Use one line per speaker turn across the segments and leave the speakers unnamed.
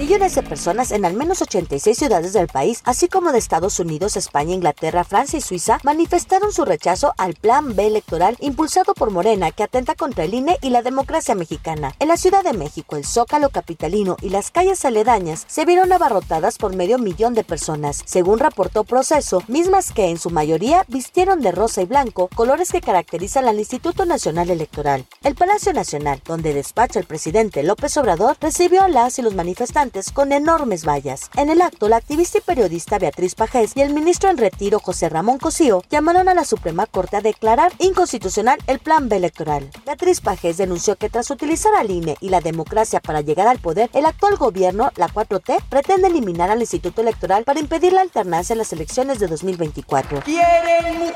Millones de personas en al menos 86 ciudades del país, así como de Estados Unidos, España, Inglaterra, Francia y Suiza, manifestaron su rechazo al Plan B electoral impulsado por Morena que atenta contra el INE y la democracia mexicana. En la Ciudad de México, el Zócalo capitalino y las calles aledañas se vieron abarrotadas por medio millón de personas, según reportó Proceso, mismas que en su mayoría vistieron de rosa y blanco, colores que caracterizan al Instituto Nacional Electoral. El Palacio Nacional, donde despacha el presidente López Obrador, recibió a las y los manifestantes con enormes vallas. En el acto, la activista y periodista Beatriz Pajés y el ministro en retiro José Ramón Cosío llamaron a la Suprema Corte a declarar inconstitucional el plan B electoral. Beatriz Pajés denunció que tras utilizar al INE y la democracia para llegar al poder, el actual gobierno, la 4T, pretende eliminar al Instituto Electoral para impedir la alternancia en las elecciones de 2024.
Quieren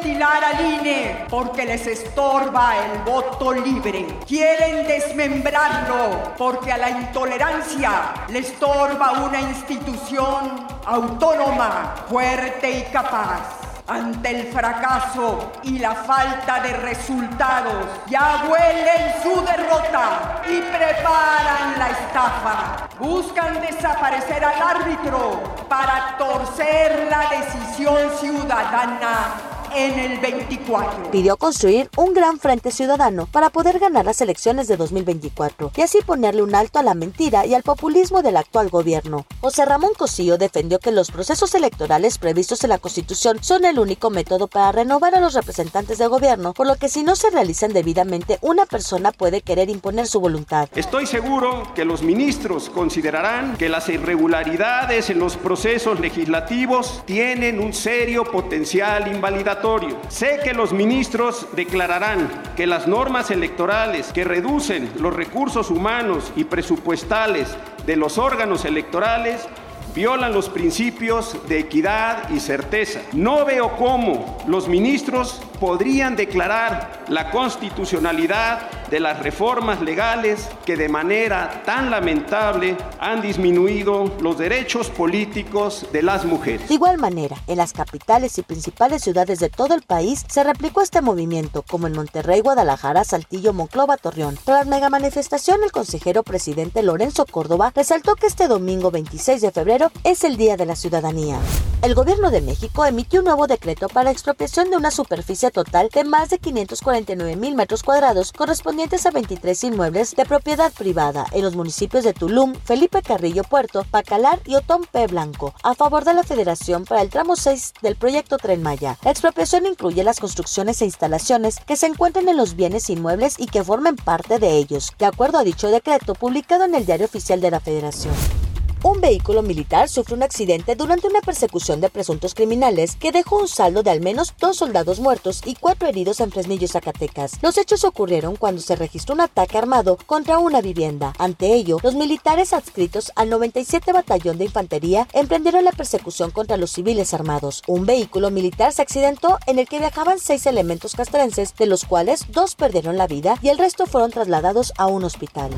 mutilar al INE porque les estorba el voto libre. Quieren desmembrarlo porque a la intolerancia les estorba una institución autónoma, fuerte y capaz. Ante el fracaso y la falta de resultados, ya huelen su derrota y preparan la estafa. Buscan desaparecer al árbitro para torcer la decisión ciudadana en el 24.
Pidió construir un gran frente ciudadano para poder ganar las elecciones de 2024 y así ponerle un alto a la mentira y al populismo del actual gobierno. José Ramón Cosío defendió que los procesos electorales previstos en la Constitución son el único método para renovar a los representantes del gobierno, por lo que si no se realizan debidamente, una persona puede querer imponer su voluntad.
Estoy seguro que los ministros considerarán que las irregularidades en los procesos legislativos tienen un serio potencial invalidatorio Sé que los ministros declararán que las normas electorales que reducen los recursos humanos y presupuestales de los órganos electorales violan los principios de equidad y certeza. No veo cómo los ministros podrían declarar la constitucionalidad de las reformas legales que de manera tan lamentable han disminuido los derechos políticos de las mujeres.
De igual manera, en las capitales y principales ciudades de todo el país se replicó este movimiento, como en Monterrey, Guadalajara, Saltillo, Monclova, Torreón. Tras mega manifestación, el consejero presidente Lorenzo Córdoba resaltó que este domingo 26 de febrero es el Día de la Ciudadanía. El gobierno de México emitió un nuevo decreto para expropiación de una superficie total de más de 549 mil metros cuadrados correspondientes a 23 inmuebles de propiedad privada en los municipios de Tulum, Felipe Carrillo Puerto, Pacalar y Otón P. Blanco, a favor de la Federación para el tramo 6 del proyecto Tren Maya. La expropiación incluye las construcciones e instalaciones que se encuentren en los bienes inmuebles y que formen parte de ellos, de acuerdo a dicho decreto publicado en el Diario Oficial de la Federación un vehículo militar sufre un accidente durante una persecución de presuntos criminales que dejó un saldo de al menos dos soldados muertos y cuatro heridos en Fresnillo, Zacatecas. Los hechos ocurrieron cuando se registró un ataque armado contra una vivienda. Ante ello, los militares adscritos al 97 Batallón de Infantería emprendieron la persecución contra los civiles armados. Un vehículo militar se accidentó en el que viajaban seis elementos castrenses, de los cuales dos perdieron la vida y el resto fueron trasladados a un hospital.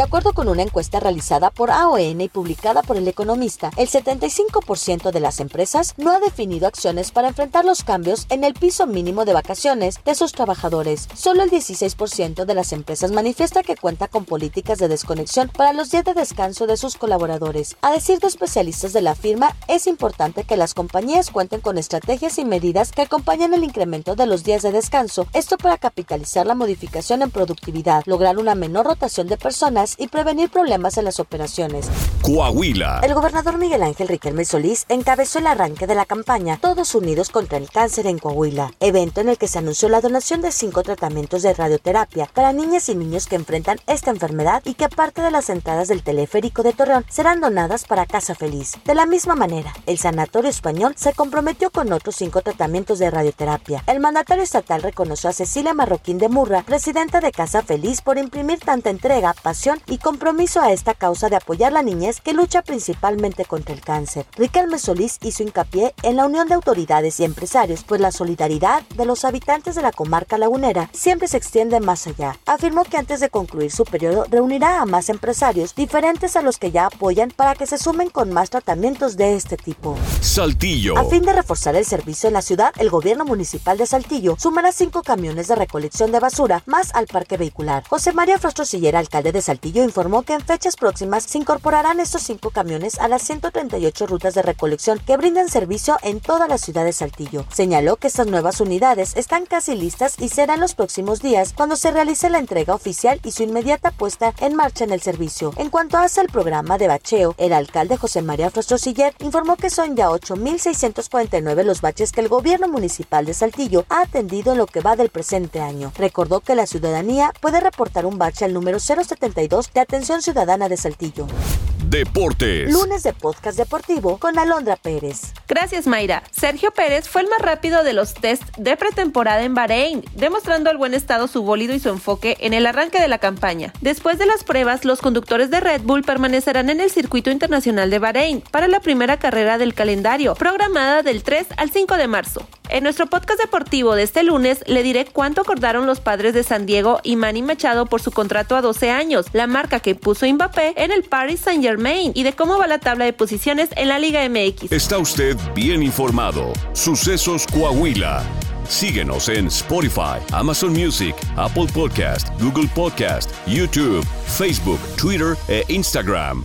De acuerdo con una encuesta realizada por AON y publicada por El Economista, el 75% de las empresas no ha definido acciones para enfrentar los cambios en el piso mínimo de vacaciones de sus trabajadores. Solo el 16% de las empresas manifiesta que cuenta con políticas de desconexión para los días de descanso de sus colaboradores. A decir de especialistas de la firma, es importante que las compañías cuenten con estrategias y medidas que acompañen el incremento de los días de descanso, esto para capitalizar la modificación en productividad, lograr una menor rotación de personas y prevenir problemas en las operaciones.
Coahuila.
El gobernador Miguel Ángel Riquelme Solís encabezó el arranque de la campaña Todos Unidos contra el Cáncer en Coahuila, evento en el que se anunció la donación de cinco tratamientos de radioterapia para niñas y niños que enfrentan esta enfermedad y que parte de las entradas del teleférico de Torreón serán donadas para Casa Feliz. De la misma manera, el Sanatorio Español se comprometió con otros cinco tratamientos de radioterapia. El mandatario estatal reconoció a Cecilia Marroquín de Murra, presidenta de Casa Feliz, por imprimir tanta entrega, pasión y compromiso a esta causa de apoyar la niñez que lucha principalmente contra el cáncer. Riquelme Solís hizo hincapié en la unión de autoridades y empresarios, pues la solidaridad de los habitantes de la comarca lagunera siempre se extiende más allá. Afirmó que antes de concluir su periodo reunirá a más empresarios diferentes a los que ya apoyan para que se sumen con más tratamientos de este tipo.
Saltillo.
A fin de reforzar el servicio en la ciudad, el gobierno municipal de Saltillo sumará cinco camiones de recolección de basura más al parque vehicular. José María Frostro Sillera, alcalde de Saltillo, informó que en fechas próximas se incorporarán estos cinco camiones a las 138 rutas de recolección que brindan servicio en toda la ciudad de Saltillo. Señaló que estas nuevas unidades están casi listas y serán los próximos días cuando se realice la entrega oficial y su inmediata puesta en marcha en el servicio. En cuanto hace el programa de bacheo, el alcalde José María Frostro Siller informó que son ya 8.649 los baches que el gobierno municipal de Saltillo ha atendido en lo que va del presente año. Recordó que la ciudadanía puede reportar un bache al número 072 de Atención Ciudadana de Saltillo.
Deportes.
Lunes de podcast deportivo con Alondra Pérez.
Gracias, Mayra. Sergio Pérez fue el más rápido de los test de pretemporada en Bahrein, demostrando al buen estado su bólido y su enfoque en el arranque de la campaña. Después de las pruebas, los conductores de Red Bull permanecerán en el circuito internacional de Bahrein para la primera carrera del calendario, programada del 3 al 5 de marzo. En nuestro podcast deportivo de este lunes le diré cuánto acordaron los padres de San Diego y Manny Machado por su contrato a 12 años, la marca que puso Mbappé en el Paris Saint Germain y de cómo va la tabla de posiciones en la Liga MX.
Está usted bien informado. Sucesos Coahuila. Síguenos en Spotify, Amazon Music, Apple Podcast, Google Podcast, YouTube, Facebook, Twitter e Instagram.